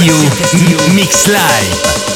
Castillo, Mix Live.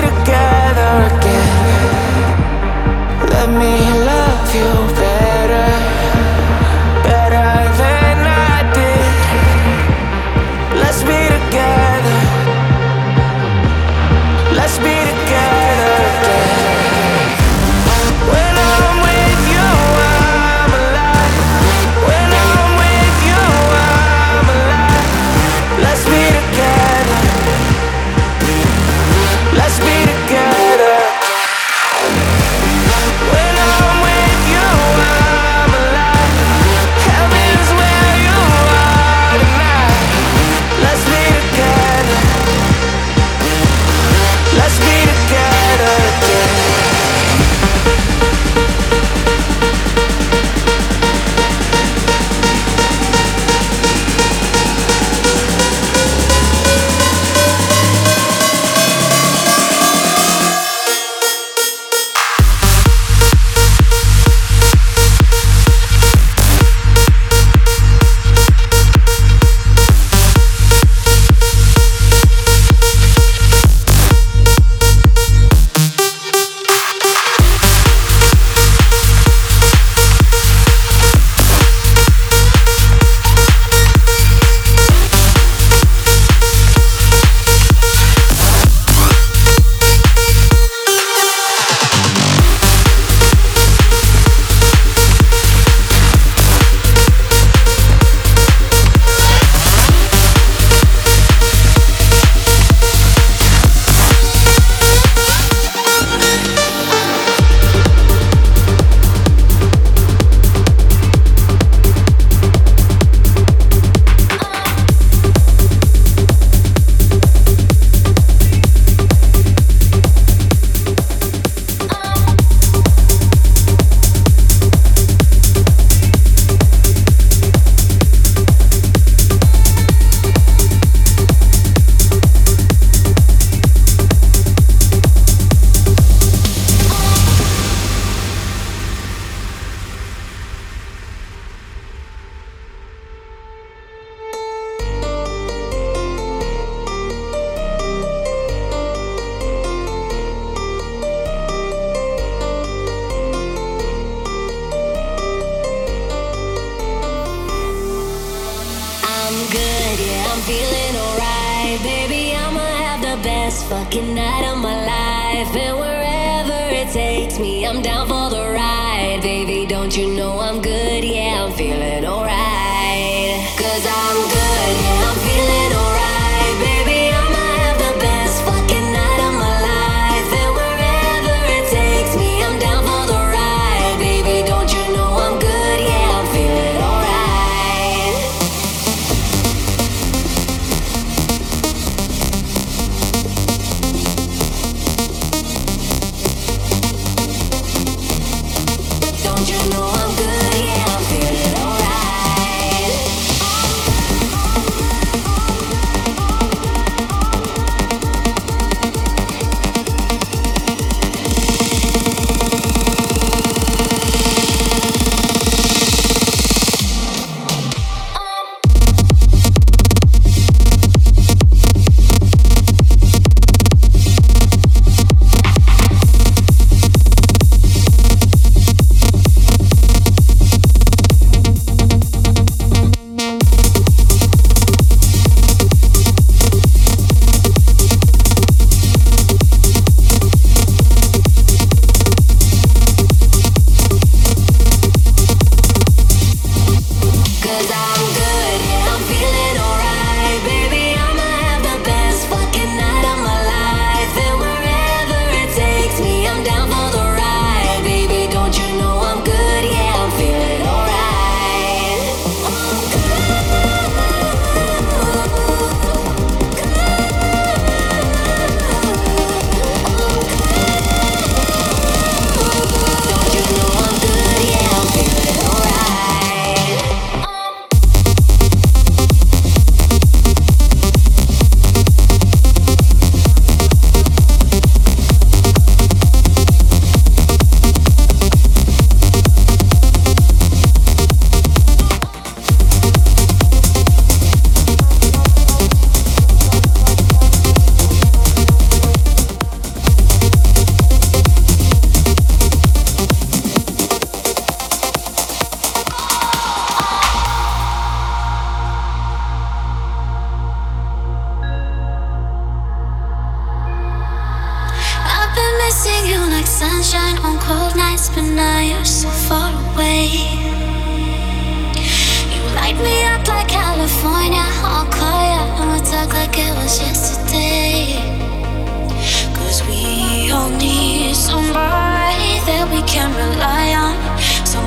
together again. Let me.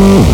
Mm-hmm.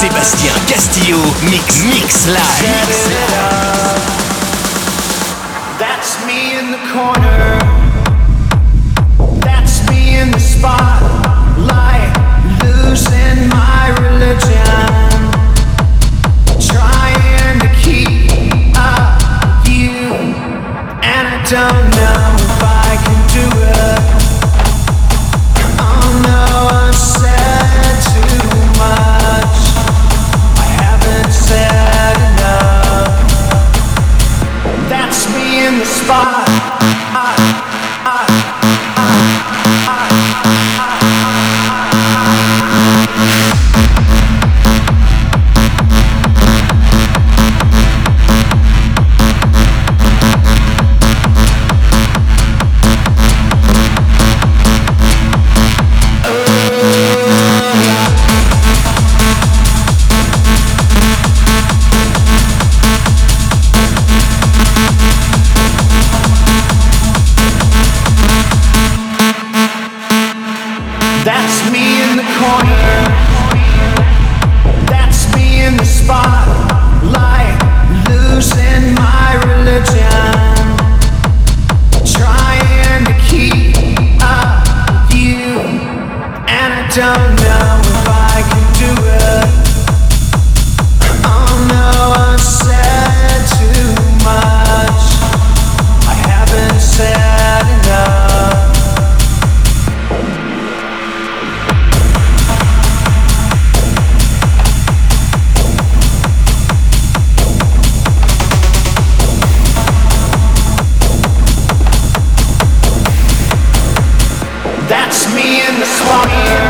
Sébastien Castillo, Mix Mix Live. That's me in the corner. That's me in the spotlight, losing my religion. Trying to keep up you, and I don't know. That's me in the slaughter.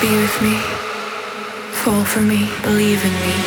be with me. Fall for me, believe in me.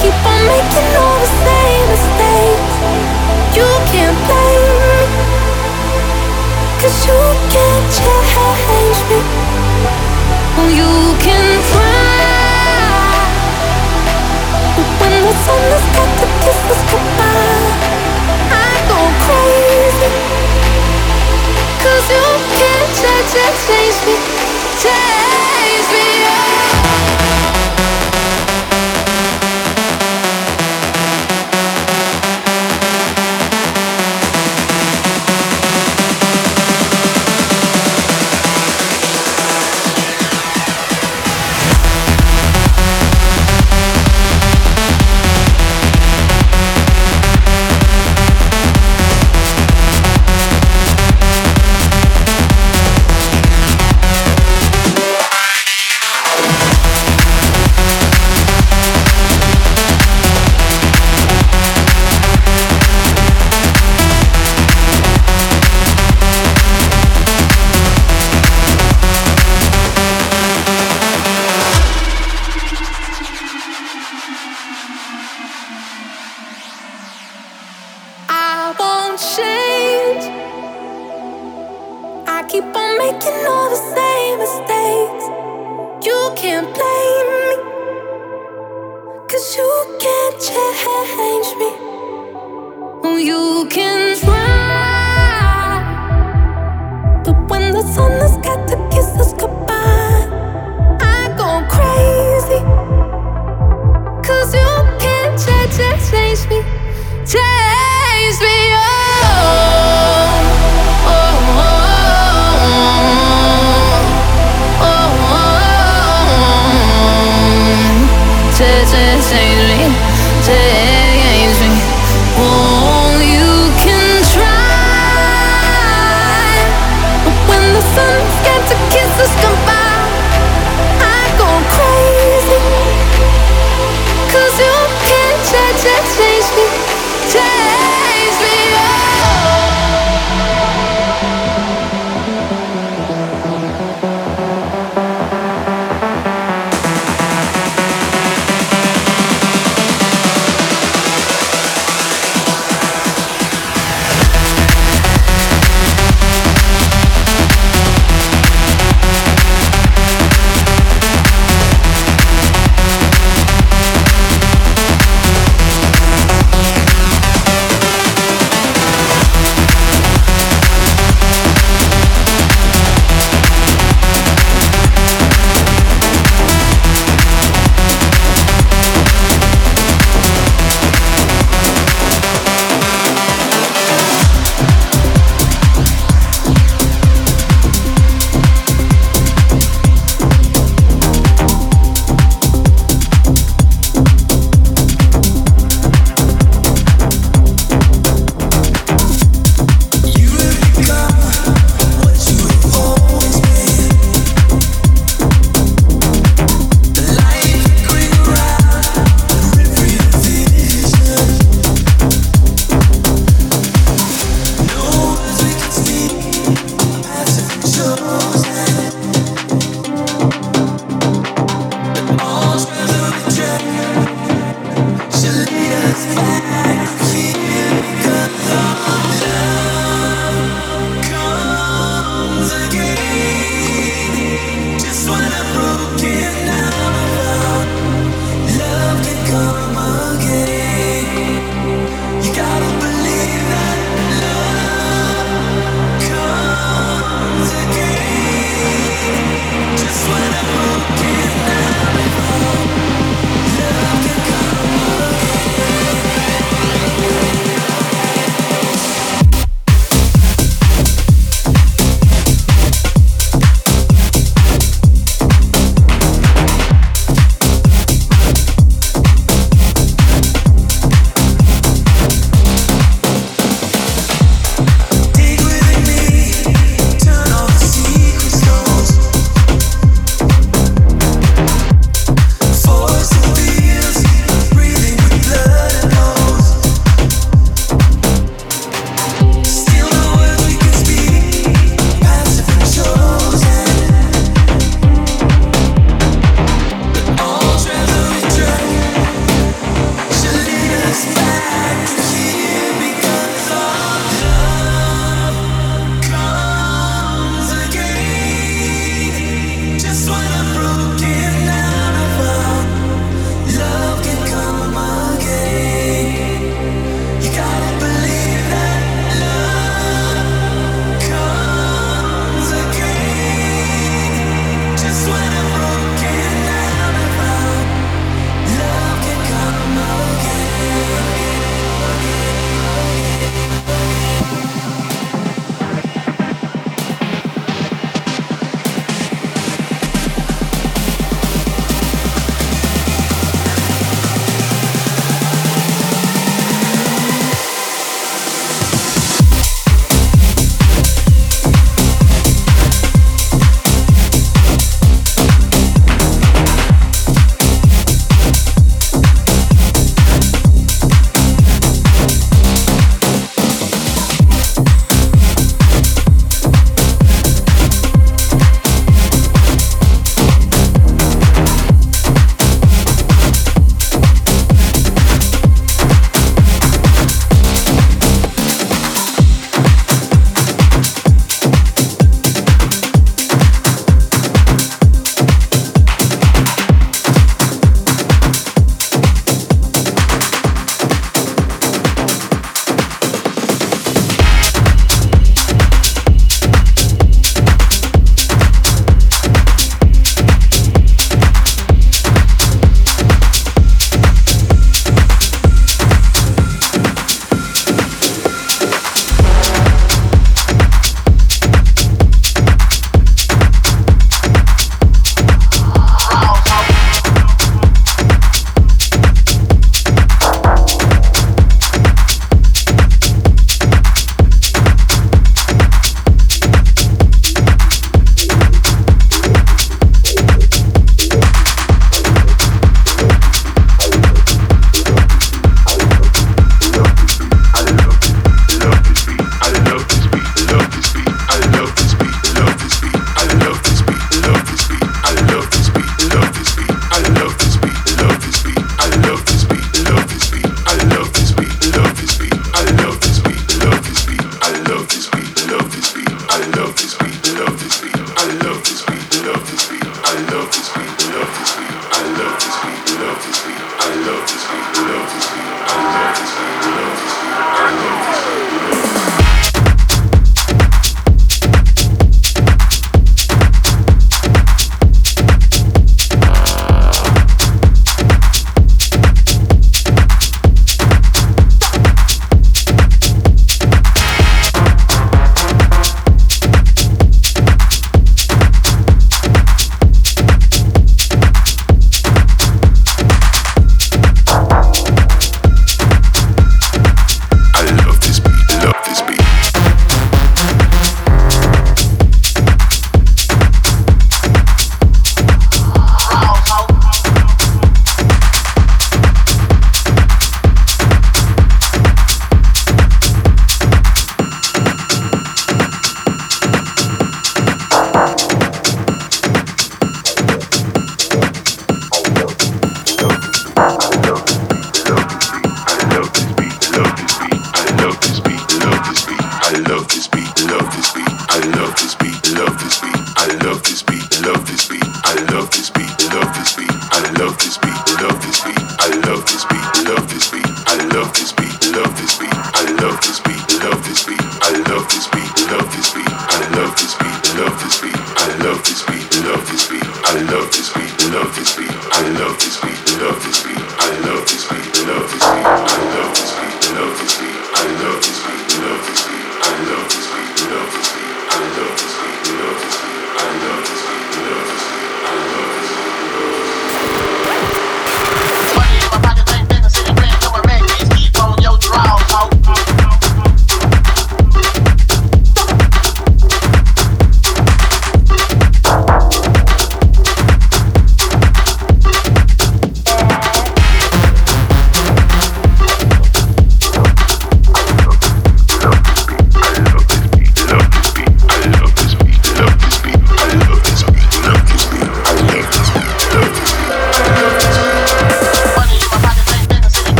Keep on making all the same mistakes. You can't blame me. Cause you can't change me. Oh, you can try. But when the sun has got to kiss us goodbye, I go crazy. Cause you can't change, change me. Change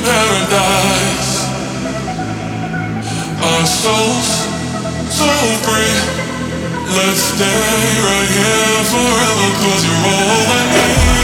paradise. Our souls so free. Let's stay right here forever, cause you're all I need.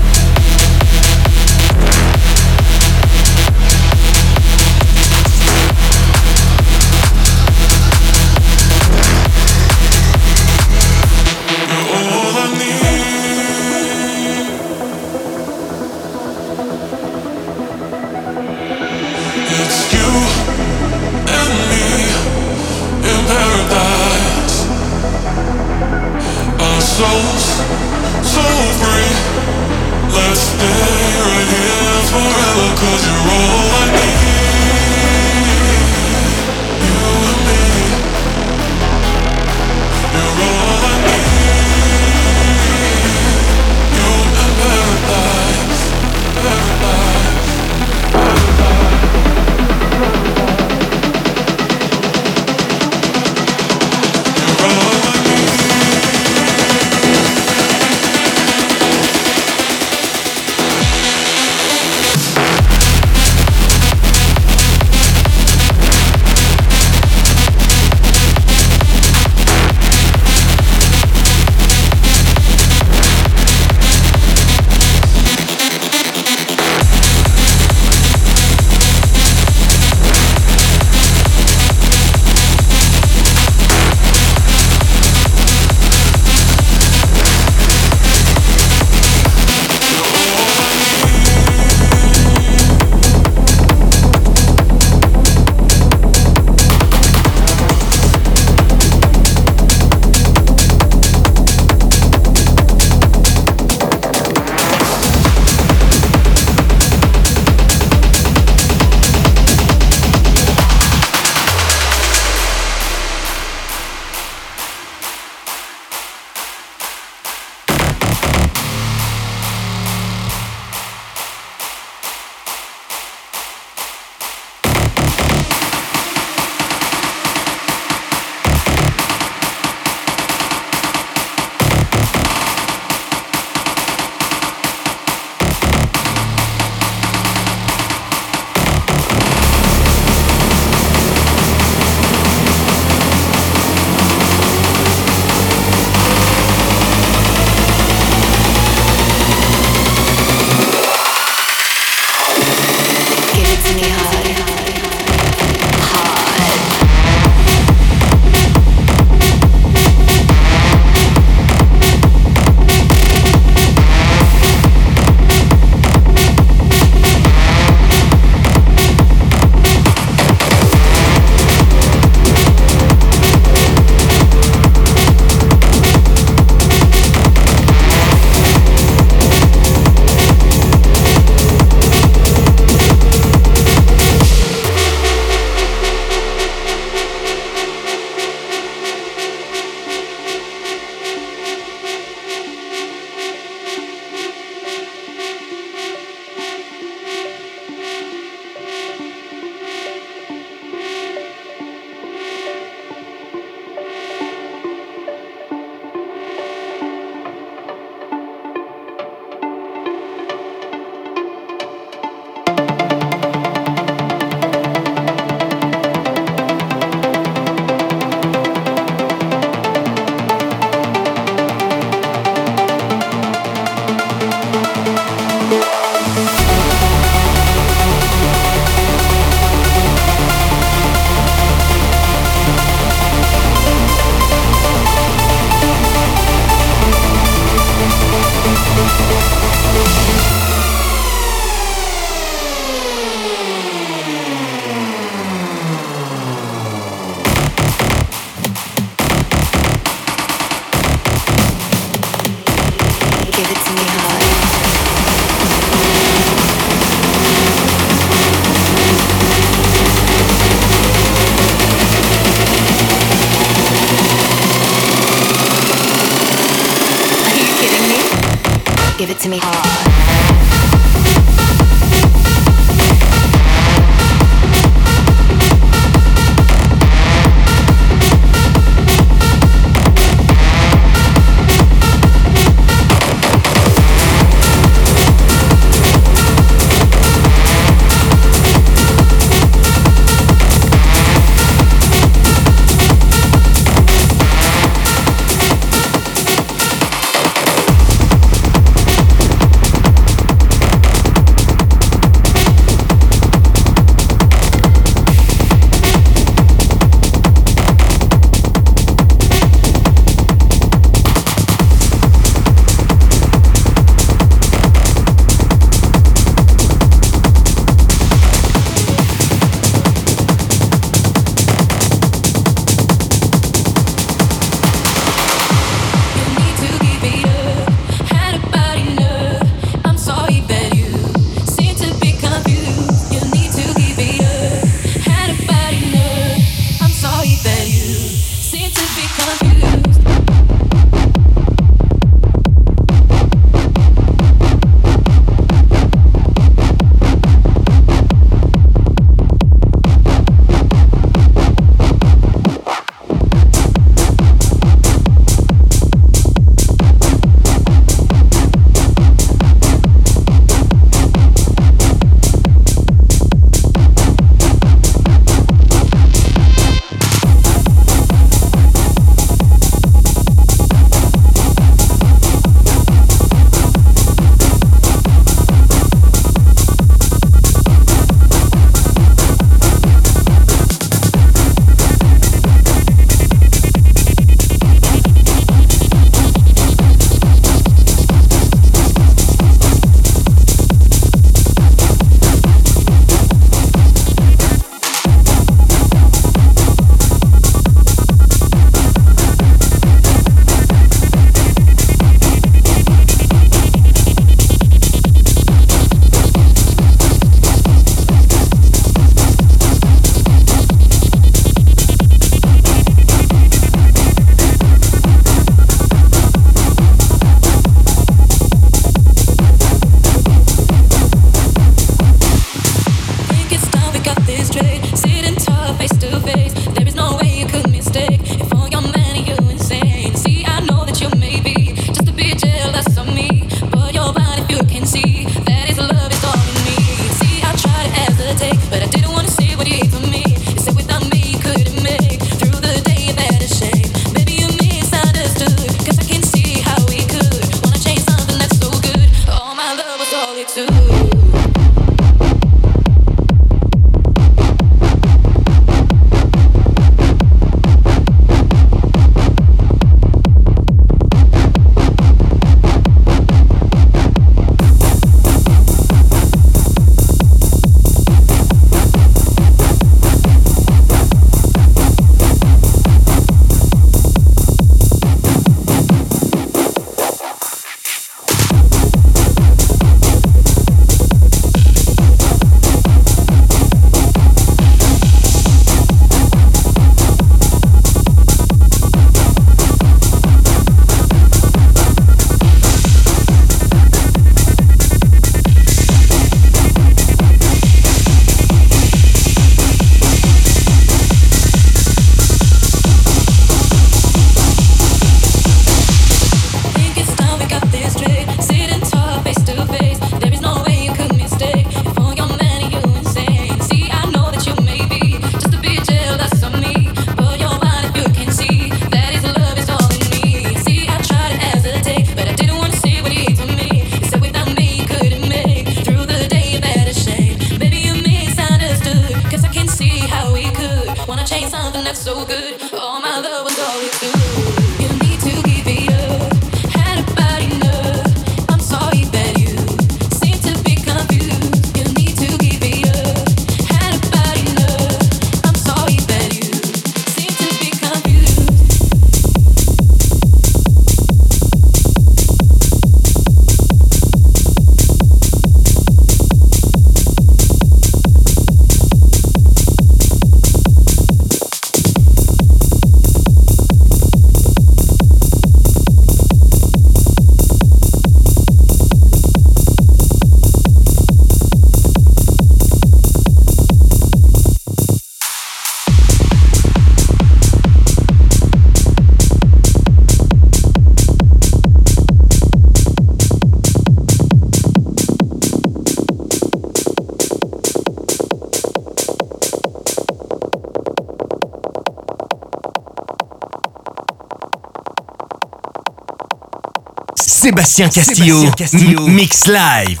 Sébastien Castillo, Mix Live.